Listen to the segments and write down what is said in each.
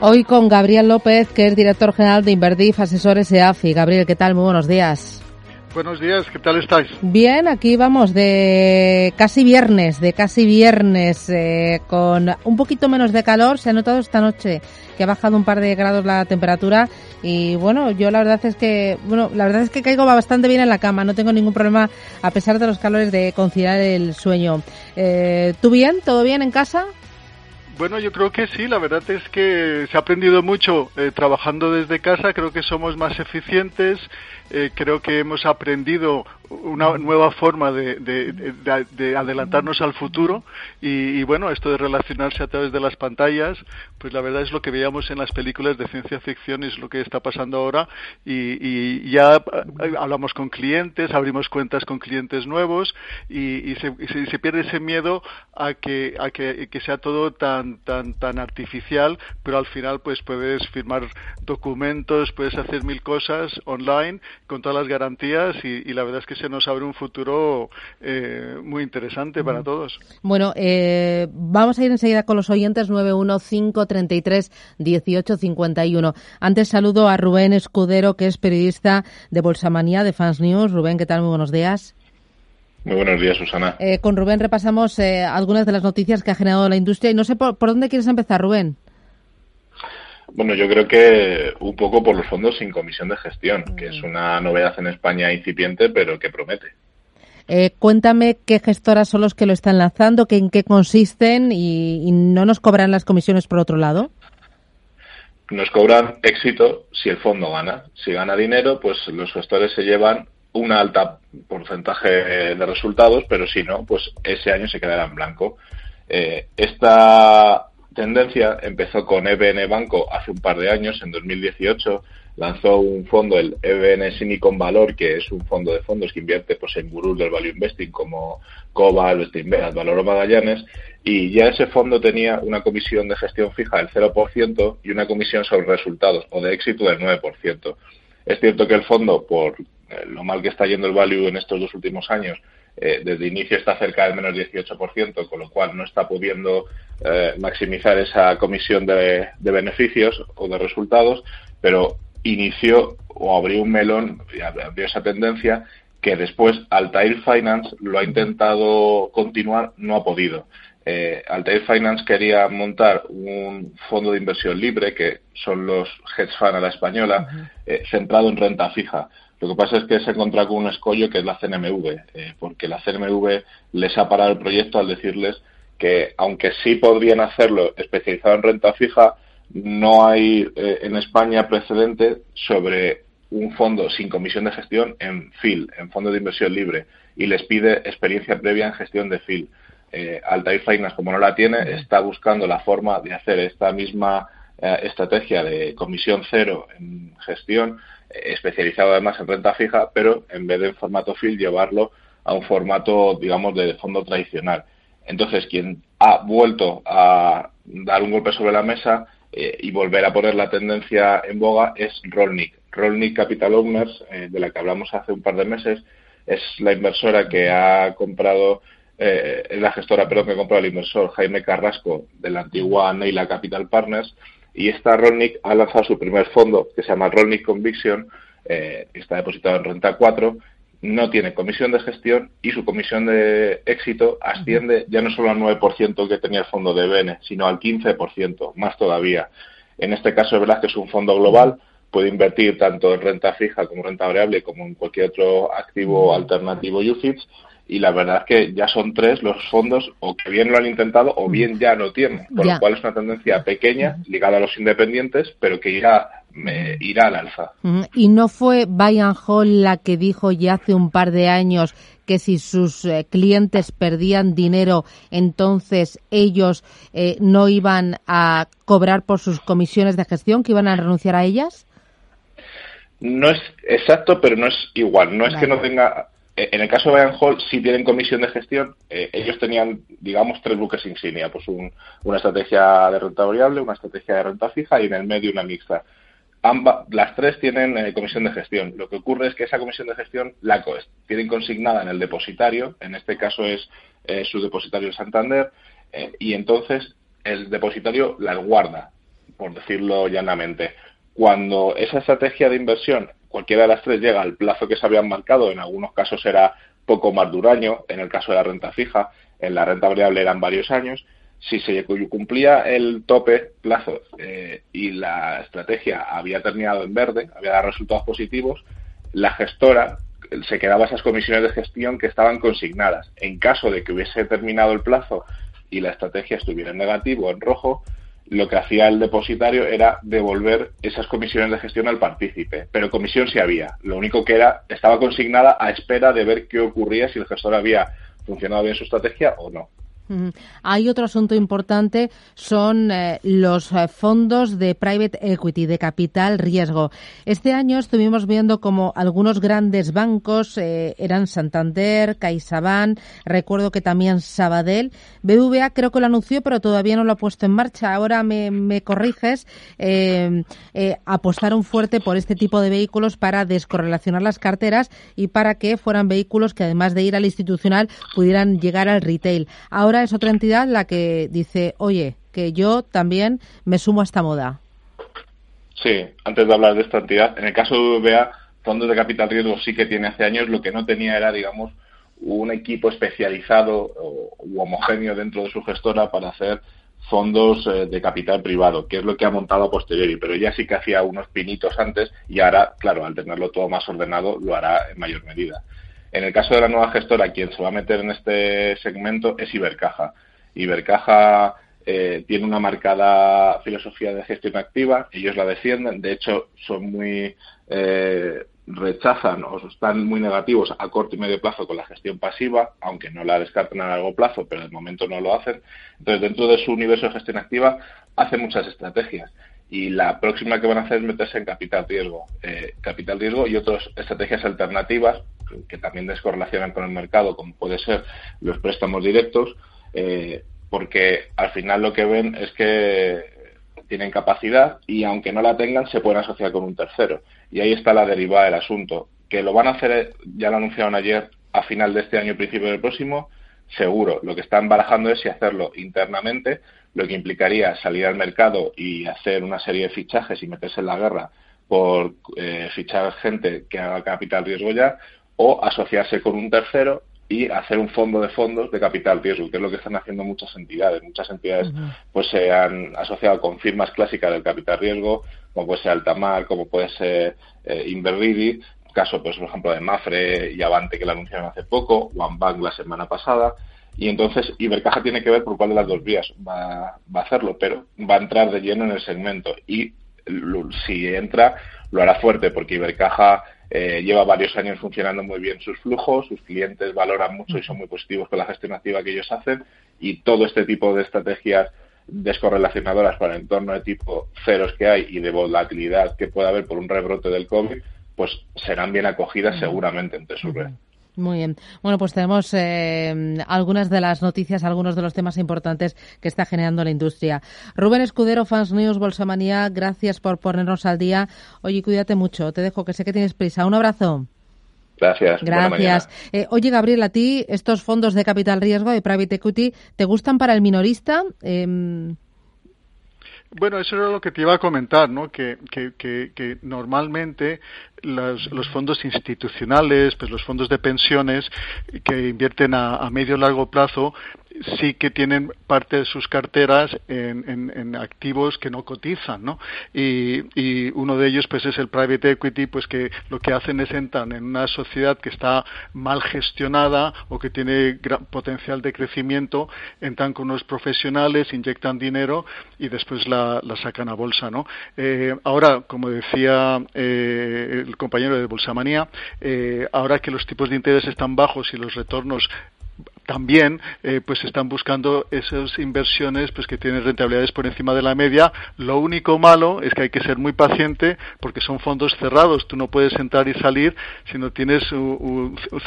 Hoy con Gabriel López, que es director general de Inverdif Asesores EAFI. Gabriel, ¿qué tal? Muy buenos días. Buenos días, ¿qué tal estáis? Bien, aquí vamos de casi viernes, de casi viernes, eh, con un poquito menos de calor. Se ha notado esta noche que ha bajado un par de grados la temperatura y bueno, yo la verdad es que, bueno, la verdad es que caigo bastante bien en la cama, no tengo ningún problema a pesar de los calores de conciliar el sueño. Eh, ¿Tú bien? ¿Todo bien en casa? Bueno, yo creo que sí, la verdad es que se ha aprendido mucho eh, trabajando desde casa, creo que somos más eficientes, eh, creo que hemos aprendido una nueva forma de, de, adelantarnos al futuro. Y, bueno, esto de relacionarse a través de las pantallas, pues la verdad es lo que veíamos en las películas de ciencia ficción y es lo que está pasando ahora. Y, ya eh, hablamos con clientes, abrimos cuentas con clientes nuevos y, se, se, pierde ese miedo a que, a que sea todo tan, tan, tan artificial, pero al final pues puedes firmar documentos, puedes hacer mil cosas online con todas las garantías y, la verdad es que se nos abre un futuro eh, muy interesante para todos. Bueno, eh, vamos a ir enseguida con los oyentes 915331851. Antes saludo a Rubén Escudero, que es periodista de Bolsamanía de Fans News. Rubén, ¿qué tal? Muy buenos días. Muy buenos días, Susana. Eh, con Rubén repasamos algunas de las noticias que ha generado la industria y no sé por dónde quieres empezar, Rubén. Bueno, yo creo que un poco por los fondos sin comisión de gestión, que es una novedad en España incipiente, pero que promete. Eh, cuéntame qué gestoras son los que lo están lanzando, que, en qué consisten y, no nos cobran las comisiones por otro lado. Nos cobran éxito si el fondo gana. Si gana dinero, pues los gestores se llevan un alta porcentaje de resultados, pero si no, pues ese año se quedará en blanco. Eh, esta tendencia empezó con EBN Banco hace un par de años, en 2018 lanzó un fondo, el EBN Silicon Valor, que es un fondo de fondos que invierte pues, en gurús del value investing como Cobal, Steinberg, Valor Magallanes, y ya ese fondo tenía una comisión de gestión fija del 0% y una comisión sobre resultados o de éxito del 9%. Es cierto que el fondo, por eh, lo mal que está yendo el value en estos dos últimos años, eh, desde inicio está cerca del menos 18%, con lo cual no está pudiendo eh, maximizar esa comisión de, beneficios o de resultados, pero inició o abrió un melón y abrió esa tendencia que después Altair Finance lo ha intentado continuar, no ha podido. Eh, Altair Finance quería montar un fondo de inversión libre, que son los hedge fund a la española, centrado en renta fija. Lo que pasa es que se encontrado con un escollo que es la CNMV, eh, porque la CNMV les ha parado el proyecto al decirles que, aunque sí podrían hacerlo especializado en renta fija, no hay eh, en España precedente sobre un fondo sin comisión de gestión en FIL, en fondo de inversión libre, y les pide experiencia previa en gestión de FIL. Eh, Altair Finance, como no la tiene, está buscando la forma de hacer esta misma eh, estrategia de comisión cero en gestión especializado además en renta fija, pero en vez de en formato FIL llevarlo a un formato, digamos, de fondo tradicional. Entonces, quien ha vuelto a dar un golpe sobre la mesa eh, y volver a poner la tendencia en boga es Rollnick. Rollnick Capital Owners, eh, de la que hablamos hace un par de meses, es la inversora que ha comprado, eh, la gestora, perdón, que ha comprado el inversor Jaime Carrasco de la antigua Neila Capital Partners y esta Rolnick ha lanzado su primer fondo, que se llama Rolnick Conviction, eh, está depositado en renta 4, no tiene comisión de gestión y su comisión de éxito asciende ya no solo al 9% que tenía el fondo de BN, sino al 15%, más todavía. En este caso es verdad que es un fondo global, puede invertir tanto en renta fija como en renta variable como en cualquier otro activo alternativo UFITS y la verdad es que ya son tres los fondos o que bien lo han intentado o bien ya no tienen, por lo cual es una tendencia pequeña ligada a los independientes, pero que irá irá al alza. Y no fue Bayern Hall la que dijo ya hace un par de años que si sus eh, clientes perdían dinero, entonces ellos eh, no iban a cobrar por sus comisiones de gestión, que iban a renunciar a ellas. No es exacto, pero no es igual. No es que no tenga. Eh, en el caso de Bayern Hall, sí tienen comisión de gestión. Eh, ellos tenían, digamos, tres buques insignia: pues una estrategia de renta variable, una estrategia de renta fija y en el medio una mixta. las tres tienen eh, comisión de gestión. Lo que ocurre es que esa comisión de gestión la tienen consignada en el depositario, en este caso es su depositario Santander, y entonces el depositario las guarda, por decirlo llanamente. Cuando esa estrategia de inversión, cualquiera de las tres, llega al plazo que se habían marcado, en algunos casos era poco más de un año, en el caso de la renta fija, en la renta variable eran varios años, si se cumplía el tope plazo eh, y la estrategia había terminado en verde, había dado resultados positivos, la gestora se quedaba esas comisiones de gestión que estaban consignadas. En caso de que hubiese terminado el plazo y la estrategia estuviera en negativo o en rojo, lo que hacía el depositario era devolver esas comisiones de gestión al partícipe. Pero comisión sí había. Lo único que era, estaba consignada a espera de ver qué ocurría si el gestor había funcionado bien su estrategia o no. Hay otro asunto importante, son eh, los eh, fondos de private equity, de capital riesgo. Este año estuvimos viendo como algunos grandes bancos eh, eran Santander, CaixaBank, recuerdo que también Sabadell. BBVA creo que lo anunció, pero todavía no lo ha puesto en marcha. Ahora me, me corriges, apostaron fuerte por este tipo de vehículos para descorrelacionar las carteras y para que fueran vehículos que además de ir al institucional pudieran llegar al retail. Ahora es otra entidad la que dice, oye, que yo también me sumo a esta moda. Sí, antes de hablar de esta entidad, en el caso de VBA, fondos de capital riesgo sí que tiene hace años, lo que no tenía era, digamos, un equipo especializado u homogéneo dentro de su gestora para hacer fondos eh, de capital privado, que es lo que ha montado a posteriori, pero ya sí que hacía unos pinitos antes y ahora, claro, al tenerlo todo más ordenado, lo hará en mayor medida. En el caso de la nueva gestora, quien se va a meter en este segmento es Ibercaja. Ibercaja eh, tiene una marcada filosofía de gestión activa, ellos la defienden, de hecho son muy eh, rechazan o están muy negativos a corto y medio plazo con la gestión pasiva, aunque no la descartan a largo plazo, pero de momento no lo hacen. Entonces, dentro de su universo de gestión activa, hacen muchas estrategias y la próxima que van a hacer es meterse en capital riesgo. Eh, capital riesgo y otras estrategias alternativas que también descorrelacionan con el mercado, como puede ser los préstamos directos, eh, porque al final lo que ven es que tienen capacidad y aunque no la tengan se pueden asociar con un tercero. Y ahí está la derivada del asunto. Que lo van a hacer, ya lo anunciaron ayer, a final de este año, principio del próximo, seguro. Lo que están barajando es si hacerlo internamente lo que implicaría salir al mercado y hacer una serie de fichajes y meterse en la guerra por eh, fichar gente que haga capital riesgo ya, o asociarse con un tercero y hacer un fondo de fondos de capital riesgo, que es lo que están haciendo muchas entidades. Muchas entidades pues se han asociado con firmas clásicas del capital riesgo, como puede ser Altamar, como puede ser eh, caso pues por ejemplo de Mafre y Avante que lo anunciaron hace poco, OneBank la semana pasada, y entonces Ibercaja tiene que ver por cuál de las dos vías va, va a hacerlo, pero va a entrar de lleno en el segmento. Y si entra lo hará fuerte porque Ibercaja eh, lleva varios años funcionando muy bien sus flujos, sus clientes valoran mucho y son muy positivos con la gestión activa que ellos hacen y todo este tipo de estrategias descorrelacionadoras para el entorno de tipo ceros que hay y de volatilidad que puede haber por un rebrote del COVID, pues serán bien acogidas seguramente entre su red. Muy bien. Bueno, pues tenemos eh, algunas de las noticias, algunos de los temas importantes que está generando la industria. Rubén Escudero, Fans News, Bolsamanía, gracias por ponernos al día. Oye, cuídate mucho. Te dejo, que sé que tienes prisa. Un abrazo. Gracias. Gracias. Eh, oye, Gabriel, a ti estos fondos de capital riesgo y private equity, ¿te gustan para el minorista? Eh, bueno, eso era lo que te iba a comentar, ¿no? Que, que, que, normalmente los, los, fondos institucionales, pues los fondos de pensiones que invierten a, a medio largo plazo, sí que tienen parte de sus carteras en, en, activos que no cotizan, ¿no? Y, y, uno de ellos, pues, es el private equity, pues que lo que hacen es entrar en una sociedad que está mal gestionada o que tiene gran potencial de crecimiento, entran con unos profesionales, inyectan dinero y después la, la sacan a bolsa, ¿no? Eh, ahora, como decía eh, el compañero de Bolsamanía, eh, ahora que los tipos de interés están bajos y los retornos también eh, pues están buscando esas inversiones pues que tienen rentabilidades por encima de la media. Lo único malo es que hay que ser muy paciente porque son fondos cerrados. Tú no puedes entrar y salir si no tienes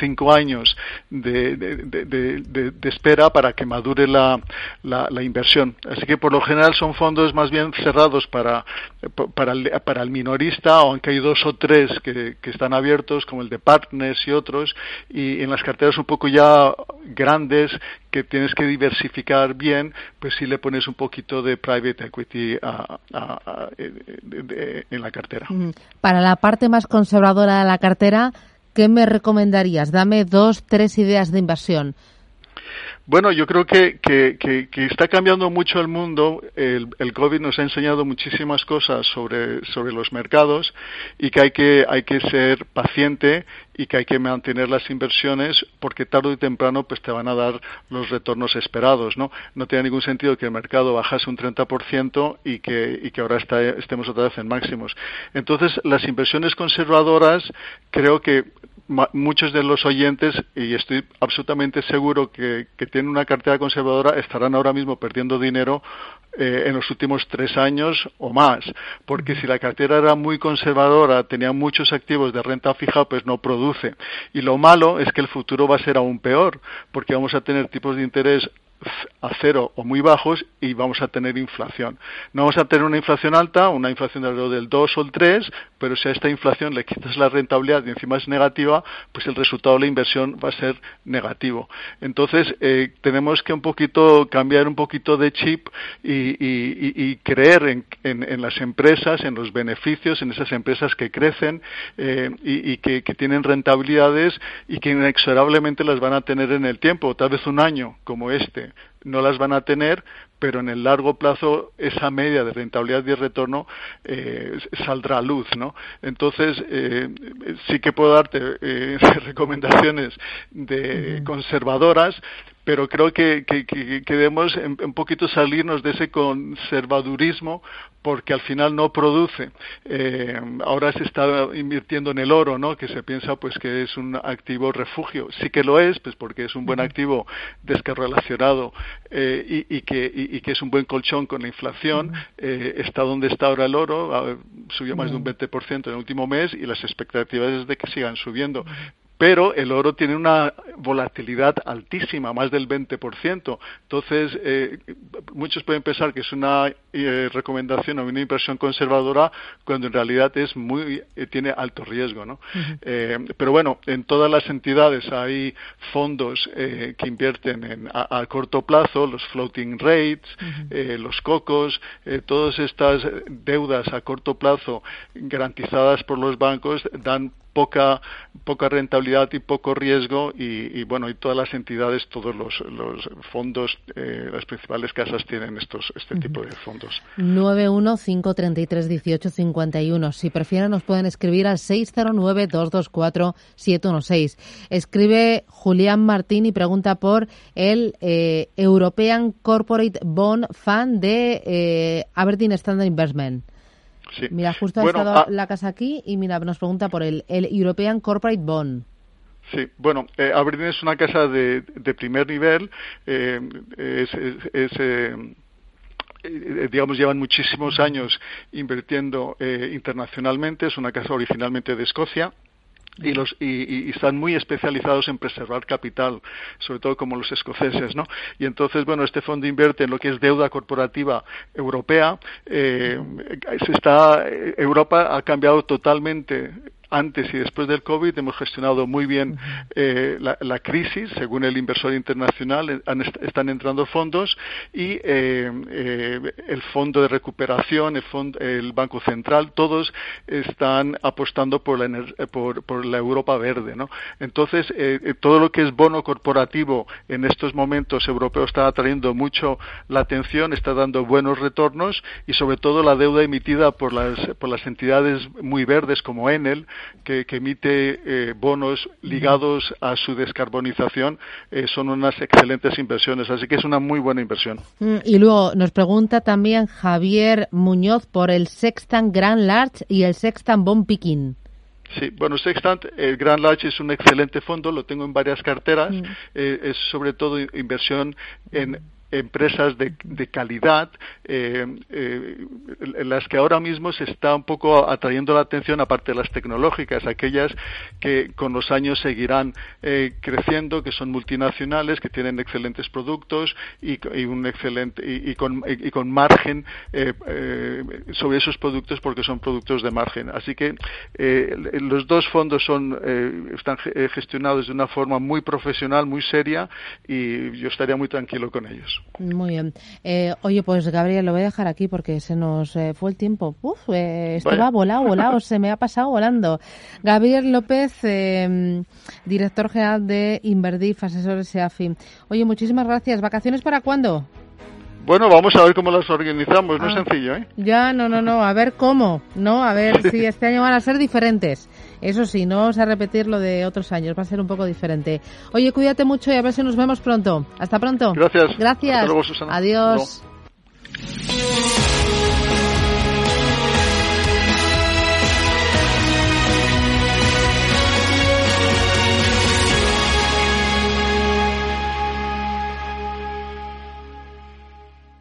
cinco años de, espera para que madure la, la, inversión. Así que por lo general son fondos más bien cerrados para, para, el, para el minorista, aunque hay dos o tres que, que están abiertos, como el de Partners y otros, y en las carteras un poco ya que tienes que diversificar bien, pues si le pones un poquito de private equity en la cartera. Para la parte más conservadora de la cartera, ¿qué me recomendarías? Dame dos, tres ideas de inversión. Bueno, yo creo que, que, que, está cambiando mucho el mundo. El, COVID nos ha enseñado muchísimas cosas sobre, sobre los mercados y que hay, que hay que ser paciente y que hay que mantener las inversiones porque tarde o temprano pues te van a dar los retornos esperados, ¿no? No tiene ningún sentido que el mercado bajase un 30% y que, y que ahora está, estemos otra vez en máximos. Entonces, las inversiones conservadoras creo que muchos de los oyentes, y estoy absolutamente seguro que, tienen una cartera conservadora, estarán ahora mismo perdiendo dinero eh, en los últimos tres años o más, porque si la cartera era muy conservadora, tenía muchos activos de renta fija, pues no produce. Y lo malo es que el futuro va a ser aún peor, porque vamos a tener tipos de interés a cero o muy bajos y vamos a tener inflación. No vamos a tener una inflación alta, una inflación de alrededor del 2 o el 3, pero si a esta inflación le quitas la rentabilidad y encima es negativa, pues el resultado de la inversión va a ser negativo. Entonces, eh, tenemos que un poquito cambiar un poquito de chip y, creer en, las empresas, en los beneficios, en esas empresas que crecen eh, y, que, que tienen rentabilidades y que inexorablemente las van a tener en el tiempo, tal vez un año como este no las van a tener, pero en el largo plazo esa media de rentabilidad y retorno eh, saldrá a luz, ¿no? Entonces eh, sí que puedo darte eh, recomendaciones de conservadoras, pero creo que, que, debemos un poquito salirnos de ese conservadurismo porque al final no produce. Eh, ahora se está invirtiendo en el oro, ¿no? Que se piensa pues que es un activo refugio. Sí que lo es, pues porque es un buen activo descorrelacionado eh, y, que, y, que es un buen colchón con la inflación. Eh, está donde está ahora el oro, subió más de un 20% en el último mes y las expectativas es de que sigan subiendo pero el oro tiene una volatilidad altísima, más del 20%. Entonces, eh, muchos pueden pensar que es una eh, recomendación o una inversión conservadora cuando en realidad es muy eh, tiene alto riesgo, ¿no? pero bueno, en todas las entidades hay fondos que invierten en, a, corto plazo, los floating rates, los cocos, todas estas deudas a corto plazo garantizadas por los bancos dan poca poca rentabilidad y poco riesgo y, bueno y todas las entidades todos los, fondos eh, las principales casas tienen estos este tipo de fondos 915331851 si prefieren nos pueden escribir al 609224716 escribe Julián Martín y pregunta por el eh, European Corporate Bond Fund de eh, Aberdeen Standard Investment. Mira, justo ha estado ah, la casa aquí y mira, nos pregunta por el, el European Corporate Bond. Sí, bueno, eh, Aberdeen es una casa de, de primer nivel, eh, es, es, eh, eh, digamos, llevan muchísimos años invirtiendo internacionalmente, es una casa originalmente de Escocia, y, los, y, están muy especializados en preservar capital, sobre todo como los escoceses, ¿no? Y entonces, bueno, este fondo invierte en lo que es deuda corporativa europea. Eh, se está, Europa ha cambiado totalmente antes y después del COVID hemos gestionado muy bien eh, la, crisis, según el inversor internacional, eh, están entrando fondos y eh, eh, el Fondo de Recuperación, el, el, Banco Central, todos están apostando por la, por, por la Europa verde. ¿no? Entonces, todo lo que es bono corporativo en estos momentos europeos está atrayendo mucho la atención, está dando buenos retornos y sobre todo la deuda emitida por las, por las entidades muy verdes como Enel, que, emite eh, bonos ligados a su descarbonización eh, son unas excelentes inversiones. Así que es una muy buena inversión. Mm, y luego nos pregunta también Javier Muñoz por el Sextan Grand Large y el Sextan Bond Picking. Sí, bueno, Sextant, el Grand Large es un excelente fondo, lo tengo en varias carteras, mm. eh, es sobre todo inversión en empresas de, de calidad eh, eh, las que ahora mismo se está un poco atrayendo la atención aparte de las tecnológicas aquellas que con los años seguirán eh, creciendo que son multinacionales que tienen excelentes productos y, un excelente y, con, y, con margen sobre esos productos porque son productos de margen. Así que los dos fondos son están gestionados de una forma muy profesional muy seria y yo estaría muy tranquilo con ellos muy bien. Eh, oye, pues Gabriel, lo voy a dejar aquí porque se nos eh, fue el tiempo. Uf, eh, esto va volado, volado, se me ha pasado volando. Gabriel López, em, director general de Inverdif, asesores SEAFI. Oye, muchísimas gracias. ¿Vacaciones para cuándo? Bueno, vamos a ver cómo las organizamos, no es ah. sencillo, ¿eh? Ya, no, no, no, a ver cómo, ¿no? A ver si este año van a ser diferentes. Eso sí, no vamos a repetir lo de otros años, va a ser un poco diferente. Oye, cuídate mucho y a ver si nos vemos pronto. Hasta pronto. Gracias. Gracias. Adiós.